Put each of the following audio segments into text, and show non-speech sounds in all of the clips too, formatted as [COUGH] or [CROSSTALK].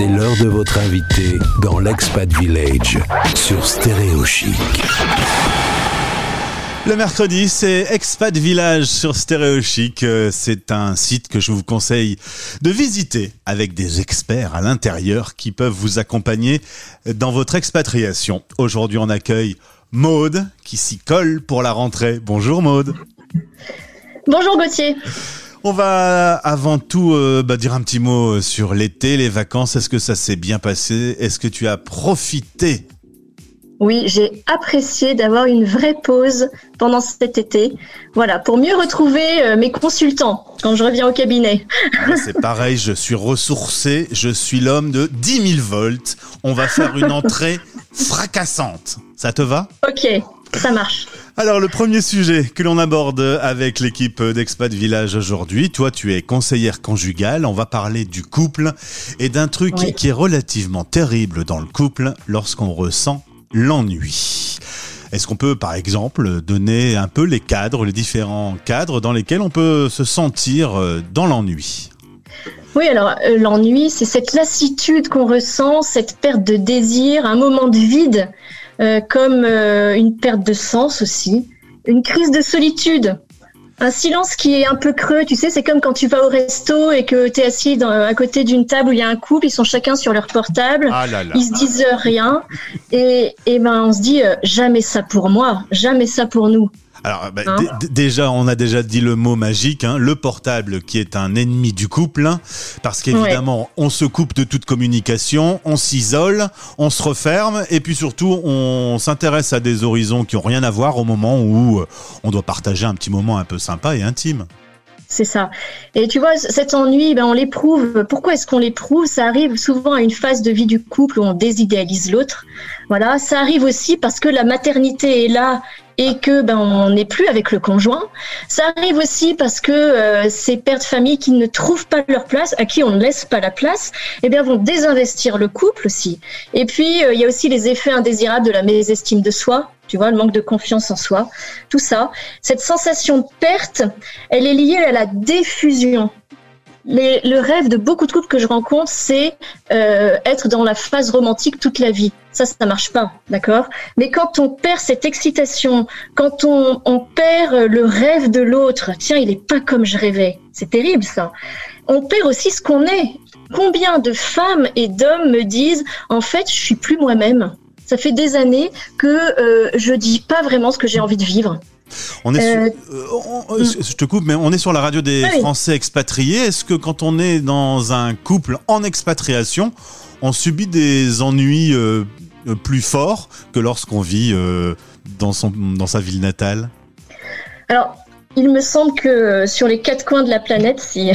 C'est l'heure de votre invité dans l'Expat Village sur Stéréo Chic. Le mercredi, c'est Expat Village sur Stéréo Chic. Euh, C'est un site que je vous conseille de visiter avec des experts à l'intérieur qui peuvent vous accompagner dans votre expatriation. Aujourd'hui, on accueille Maude qui s'y colle pour la rentrée. Bonjour Maude. Bonjour Gauthier. On va avant tout euh, bah, dire un petit mot sur l'été, les vacances. Est-ce que ça s'est bien passé? Est-ce que tu as profité? Oui, j'ai apprécié d'avoir une vraie pause pendant cet été. Voilà, pour mieux retrouver euh, mes consultants quand je reviens au cabinet. Moi, C'est pareil, je suis ressourcé, je suis l'homme de 10 000 volts. On va faire une [LAUGHS] entrée fracassante. Ça te va? Ok, ça marche. Alors le premier sujet que l'on aborde avec l'équipe d'Expat Village aujourd'hui, toi tu es conseillère conjugale, on va parler du couple et d'un truc Oui. qui est relativement terrible dans le couple lorsqu'on ressent l'ennui. Est-ce qu'on peut par exemple donner un peu les cadres, les différents cadres dans lesquels on peut se sentir euh, dans l'ennui? Oui, alors euh, l'ennui, c'est cette lassitude qu'on ressent, cette perte de désir, un moment de vide, euh, comme euh, une perte de sens aussi, une crise de solitude. Un silence qui est un peu creux, tu sais, c'est comme quand tu vas au resto et que tu es assis dans- à côté d'une table où il y a un couple, ils sont chacun sur leur portable. Ah là là ils se disent rien et, et ben on se dit euh, jamais ça pour moi, jamais ça pour nous. Alors bah, Hein dé- dé- déjà, on a déjà dit le mot magique, hein, le portable qui est un ennemi du couple, hein, parce qu'évidemment, on se coupe de toute communication, on s'isole, on se referme, et puis surtout, on s'intéresse à des horizons qui ont rien à voir au moment où euh, on doit partager un petit moment un peu sympa et intime. C'est ça. Et tu vois, cet ennui, ben on l'éprouve. Pourquoi est-ce qu'on l'éprouve? Ça arrive souvent à une phase de vie du couple où on désidéalise l'autre. Voilà, ça arrive aussi parce que la maternité est là et que ben on n'est plus avec le conjoint. Ça arrive aussi parce que euh, ces pères de famille qui ne trouvent pas leur place, à qui on ne laisse pas la place, eh bien vont désinvestir le couple aussi. Et puis euh, il y a aussi les effets indésirables de la mésestime de soi. Tu vois, le manque de confiance en soi, tout ça. Cette sensation de perte, elle est liée à la diffusion. Le rêve de beaucoup de couples que je rencontre, c'est euh, être dans la phase romantique toute la vie. Ça, ça marche pas, d'accord? Mais quand on perd cette excitation, quand on, on perd le rêve de l'autre, tiens, il est pas comme je rêvais. C'est terrible ça. On perd aussi ce qu'on est. Combien de femmes et d'hommes me disent, en fait, je suis plus moi-même. Ça fait des années que euh, je dis pas vraiment ce que j'ai envie de vivre. On est Euh, sur- euh, on- euh, je te coupe, mais on est sur la radio des Ah oui. Français expatriés. Est-ce que quand on est dans un couple en expatriation, on subit des ennuis plus forts que lorsqu'on vit dans, son, dans sa ville natale? Alors, il me semble que sur les quatre coins de la planète, si [LAUGHS]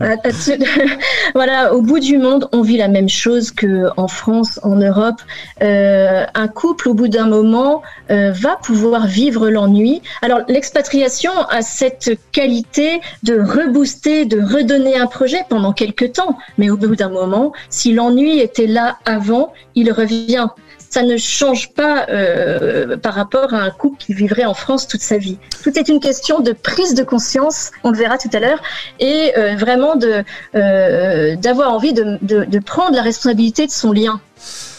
[LAUGHS] voilà, au bout du monde, on vit la même chose que en France, en Europe. Euh, un couple, au bout d'un moment, euh, va pouvoir vivre l'ennui. Alors, l'expatriation a cette qualité de rebooster, de redonner un projet pendant quelques temps. Mais au bout d'un moment, si l'ennui était là avant, il revient. Ça ne change pas euh, par rapport à un couple qui vivrait en France toute sa vie. Tout est une question de prise de conscience, on le verra tout à l'heure, et euh, vraiment euh, d'avoir envie de, de, de prendre la responsabilité de son lien.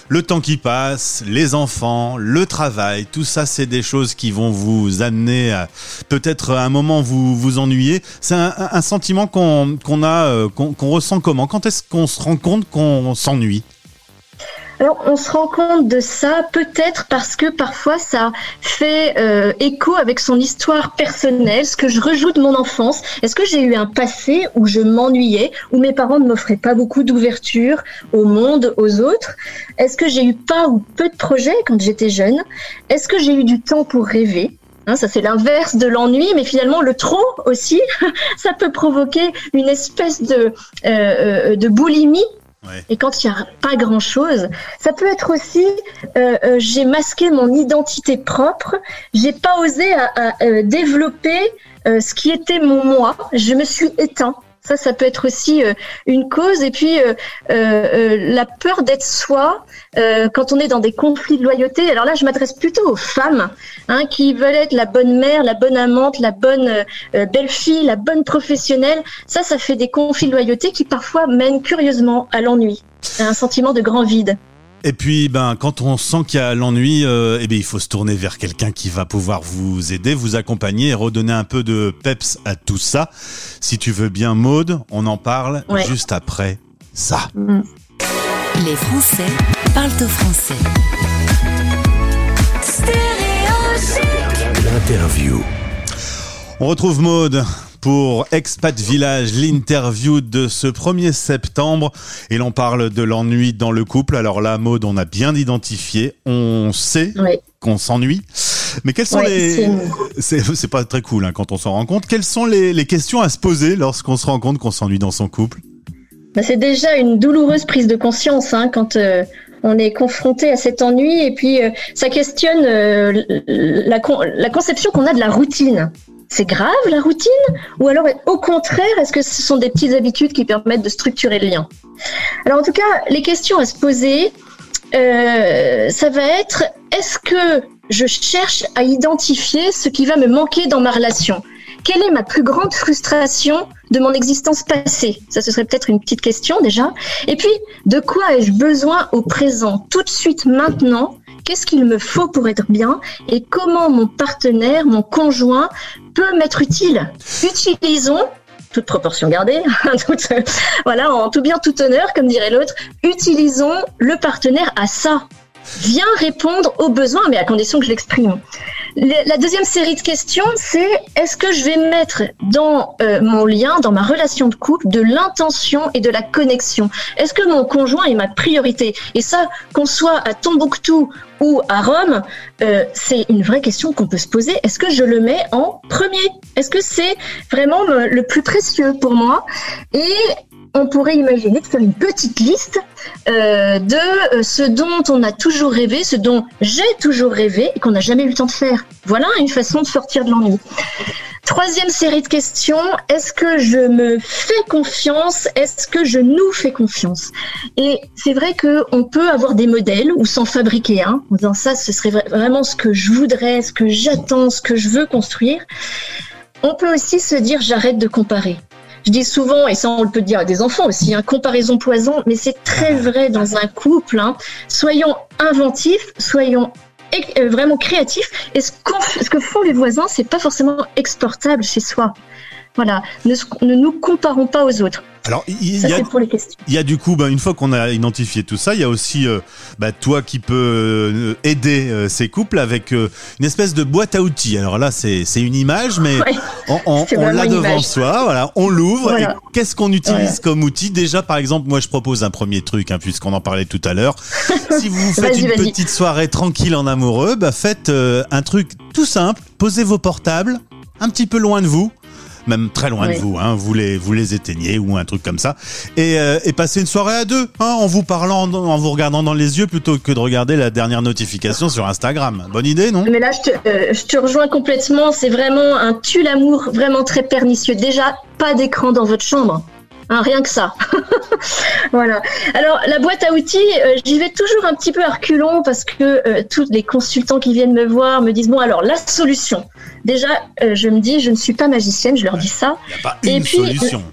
Le temps qui passe, les enfants, le travail, tout ça, c'est des choses qui vont vous amener à peut-être à un moment vous vous ennuyer. C'est un, un- sentiment qu'on a, euh, qu'on ressent comment? Quand est-ce qu'on se rend compte qu'on s'ennuie? Alors, on se rend compte de ça peut-être parce que parfois ça fait euh, écho avec son histoire personnelle, ce que je rejoue de mon enfance. Est-ce que j'ai eu un passé où je m'ennuyais, où mes parents ne m'offraient pas beaucoup d'ouverture au monde, aux autres? Est-ce que j'ai eu pas ou peu de projets quand j'étais jeune? Est-ce que j'ai eu du temps pour rêver? Hein, ça c'est l'inverse de l'ennui, mais finalement le trop aussi, [LAUGHS] ça peut provoquer une espèce de, euh, euh, de boulimie Et quand il n'y a pas grand-chose, ça peut être aussi, euh, euh, j'ai masqué mon identité propre, j'ai pas osé euh, développer ce qui était mon moi, je me suis éteint. Ça, ça peut être aussi euh, une cause. Et puis, euh, euh, la peur d'être soi quand on est dans des conflits de loyauté. Alors là, je m'adresse plutôt aux femmes hein, qui veulent être la bonne mère, la bonne amante, la bonne belle-fille, la bonne professionnelle. Ça, ça fait des conflits de loyauté qui parfois mènent curieusement à l'ennui. un sentiment de grand vide. Et puis, ben, quand on sent qu'il y a l'ennui, euh, eh bien, il faut se tourner vers quelqu'un qui va pouvoir vous aider, vous accompagner et redonner un peu de peps à tout ça. Si tu veux bien, Maude, on en parle Ouais. juste après ça. Mm. Les Français parlent au français. L'interview. On retrouve Maude pour Expat Village, l'interview de ce 1er septembre. Et l'on parle de l'ennui dans le couple. Alors là, Maude, on a bien identifié. On sait Oui. qu'on s'ennuie. Mais quelles sont Ouais, les... c'est pas très cool hein, quand on s'en rend compte. Quelles sont les, les questions à se poser lorsqu'on se rend compte qu'on s'ennuie dans son couple? Bah, c'est déjà une douloureuse prise de conscience hein, quand euh, on est confronté à cet ennui et puis euh, ça questionne euh, la, con- la conception qu'on a de la routine. C'est grave la routine? Ou alors au contraire, est-ce que ce sont des petites habitudes qui permettent de structurer le lien? Alors en tout cas, les questions à se poser, euh, ça va être est-ce que je cherche à identifier ce qui va me manquer dans ma relation? Quelle est ma plus grande frustration de mon existence passée? Ça, ce serait peut-être une petite question déjà. Et puis, de quoi ai-je besoin au présent, tout de suite, maintenant Qu'est-ce qu'il me faut pour être bien Et comment mon partenaire, mon conjoint, peut m'être utile? Utilisons toute proportion gardée, [LAUGHS] toute- voilà, en tout bien, tout honneur, comme dirait l'autre, utilisons le partenaire à ça. Viens répondre aux besoins, mais à condition que je l'exprime. La deuxième série de questions, c'est est-ce que je vais mettre dans euh, mon lien, dans ma relation de couple, de l'intention et de la connexion? Est-ce que mon conjoint est ma priorité? Et ça, qu'on soit à Tombouctou ou à Rome, euh, c'est une vraie question qu'on peut se poser. Est-ce que je le mets en premier? Est-ce que c'est vraiment le plus précieux pour moi? Et on pourrait imaginer de faire une petite liste euh, de euh, ce dont on a toujours rêvé, ce dont j'ai toujours rêvé et qu'on n'a jamais eu le temps de faire. Voilà une façon de sortir de l'ennui. Troisième série de questions, est-ce que je me fais confiance? Est-ce que je nous fais confiance? Et c'est vrai qu'on peut avoir des modèles ou s'en fabriquer un, en disant ça, ce serait vra- vraiment ce que je voudrais, ce que j'attends, ce que je veux construire. On peut aussi se dire j'arrête de comparer. Je dis souvent, et ça on le peut dire à des enfants aussi, hein, comparaison poison, mais c'est très vrai dans un couple. hein. Soyons inventifs, soyons euh, vraiment créatifs. Et ce, ce que font les voisins, c'est pas forcément exportable chez soi. Voilà, ne, nous comparons pas aux autres. Alors, il y a, il y du coup, ben, une fois qu'on a identifié tout ça, il y a aussi euh, bah, toi qui peux euh, aider euh, ces couples avec euh, une espèce de boîte à outils. Alors là, c'est c'est une image, mais Ouais. on, l'a devant image. soi, voilà, on l'ouvre. Voilà. Qu'est-ce qu'on utilise Voilà. comme outil? Déjà, par exemple, moi, je propose un premier truc, hein, puisqu'on en parlait tout à l'heure. [LAUGHS] si vous faites une petite soirée tranquille en amoureux, bah, faites euh, un truc tout simple. Posez vos portables un petit peu loin de vous. Même très loin de vous, hein, vous les vous les éteignez ou un truc comme ça, et, euh, et passez une soirée à deux, hein, en vous parlant, en vous regardant dans les yeux plutôt que de regarder la dernière notification sur Instagram. Bonne idée, non? Mais là, je te, euh, je te rejoins complètement. C'est vraiment un tue l'amour vraiment très pernicieux. Déjà, pas d'écran dans votre chambre. Hein, rien que ça. [LAUGHS] voilà. Alors, la boîte à outils, euh, j'y vais toujours un petit peu à reculons parce que euh, tous les consultants qui viennent me voir me disent bon, alors la solution. Déjà, euh, je me dis, je ne suis pas magicienne, je leur dis ça. Il n'y a pas Et une puis, solution.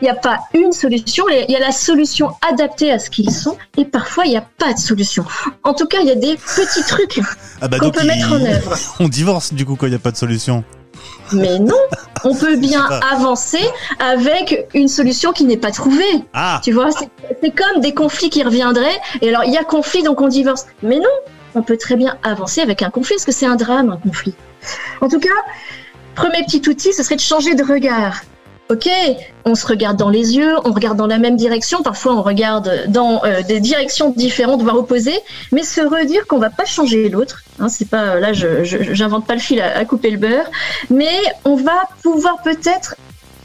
Il n'y a pas une solution, il y a la solution adaptée à ce qu'ils sont, et parfois il n'y a pas de solution. En tout cas, il y a des petits trucs Ah bah qu'on peut il- mettre en œuvre. [LAUGHS] On divorce du coup quand il n'y a pas de solution. Mais non, on peut [LAUGHS] bien avancer avec une solution qui n'est pas trouvée. Ah Tu vois, c'est comme des conflits qui reviendraient. Et alors, il y a conflit, donc on divorce. Mais non, on peut très bien avancer avec un conflit, parce que c'est un drame, un conflit? En tout cas, premier petit outil, ce serait de changer de regard. Ok, on se regarde dans les yeux, on regarde dans la même direction, parfois on regarde dans euh, des directions différentes, voire opposées, mais se redire qu'on va pas changer l'autre. Hein, c'est pas là, je j'invente pas le fil à, couper le beurre, mais on va pouvoir peut-être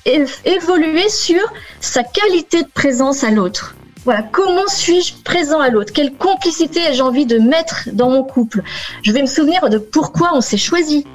évoluer sur sa qualité de présence à l'autre. Voilà, comment suis-je présent à l'autre? Quelle complicité ai-je envie de mettre dans mon couple? Je vais me souvenir de pourquoi on s'est choisi.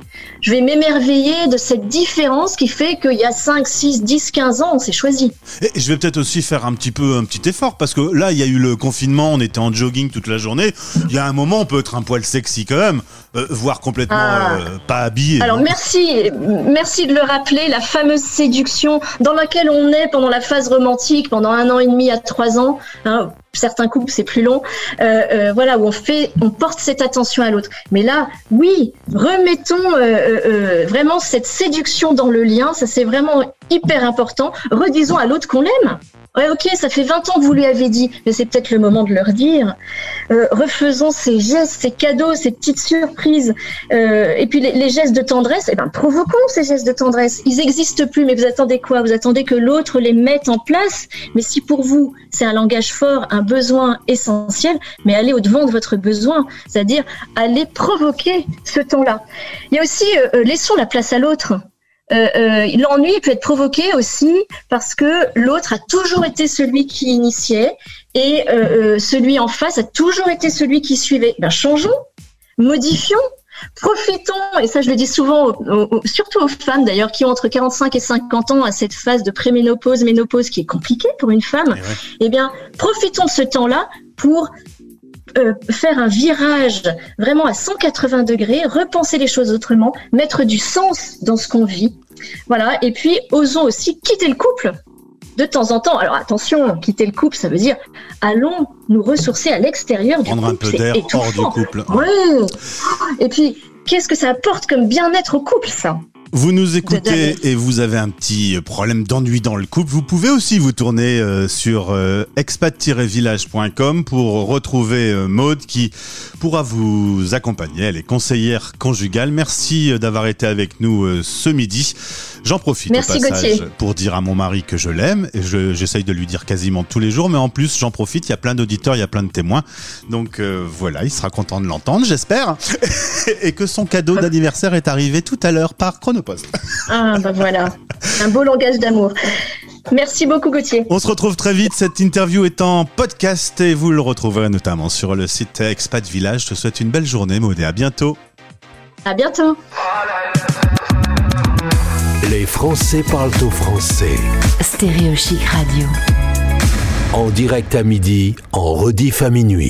Je vais m'émerveiller de cette différence qui fait qu'il y a 5, 6, 10, 15 ans, on s'est choisi. Et je vais peut-être aussi faire un petit peu un petit effort parce que là il y a eu le confinement, on était en jogging toute la journée. Il y a un moment on peut être un poil sexy quand même, euh, voire complètement Ah. euh, pas habillé. Alors merci, merci de le rappeler, la fameuse séduction dans laquelle on est pendant la phase romantique, pendant un an et demi à trois ans. hein. certains couples c'est plus long, euh, voilà où on fait, on porte cette attention à l'autre. Mais là, oui, remettons vraiment cette séduction dans le lien, ça c'est vraiment hyper important. Redisons à l'autre qu'on l'aime. Ouais, ok, ça fait 20 ans que vous lui avez dit, mais c'est peut-être le moment de leur dire. Euh, refaisons ces gestes, ces cadeaux, ces petites surprises. Euh, et puis les, gestes de tendresse, eh ben, provoquons ces gestes de tendresse. Ils n'existent plus, mais vous attendez quoi? Vous attendez que l'autre les mette en place? Mais si pour vous, c'est un langage fort, un besoin essentiel, mais allez au-devant de votre besoin, c'est-à-dire allez provoquer ce temps-là. Il y a aussi, euh, laissons la place à l'autre. Euh, euh, l'ennui peut être provoqué aussi parce que l'autre a toujours été celui qui initiait et euh, celui en face a toujours été celui qui suivait. Ben, changeons, modifions, profitons, et ça je le dis souvent, surtout aux femmes d'ailleurs, qui ont entre 45 et 50 ans à cette phase de préménopause, ménopause qui est compliquée pour une femme, eh, eh bien, profitons de ce temps-là pour euh, faire un virage vraiment à 180 degrés, repenser les choses autrement, mettre du sens dans ce qu'on vit. Voilà. Et puis, osons aussi quitter le couple de temps en temps. Alors attention, quitter le couple, ça veut dire allons nous ressourcer à l'extérieur du couple. Prendre un peu d'air hors du couple. Oui. Et puis, qu'est-ce que ça apporte comme bien-être au couple, ça? Vous nous écoutez et vous avez un petit problème d'ennui dans le couple, vous pouvez aussi vous tourner euh, sur euh, expat-village.com pour retrouver euh, Maude qui pourra vous accompagner. Elle est conseillère conjugale. Merci d'avoir été avec nous ce midi. J'en profite au passage pour dire à mon mari que je l'aime j'essaye de lui dire quasiment tous les jours, mais en plus j'en profite, il y a plein d'auditeurs, il y a plein de témoins. Donc voilà, il sera content de l'entendre, j'espère. [LAUGHS] et que son cadeau d'anniversaire est arrivé tout à l'heure par chrono ah, bah voilà. Un beau langage d'amour. Merci beaucoup, Gauthier. On se retrouve très vite. Cette interview est en podcast et vous le retrouverez notamment sur le site Expat Village. Je te souhaite une belle journée, Maud, à bientôt. À bientôt. Les Français parlent au français. Stéréo Chic Radio. En direct à midi, en rediff à minuit.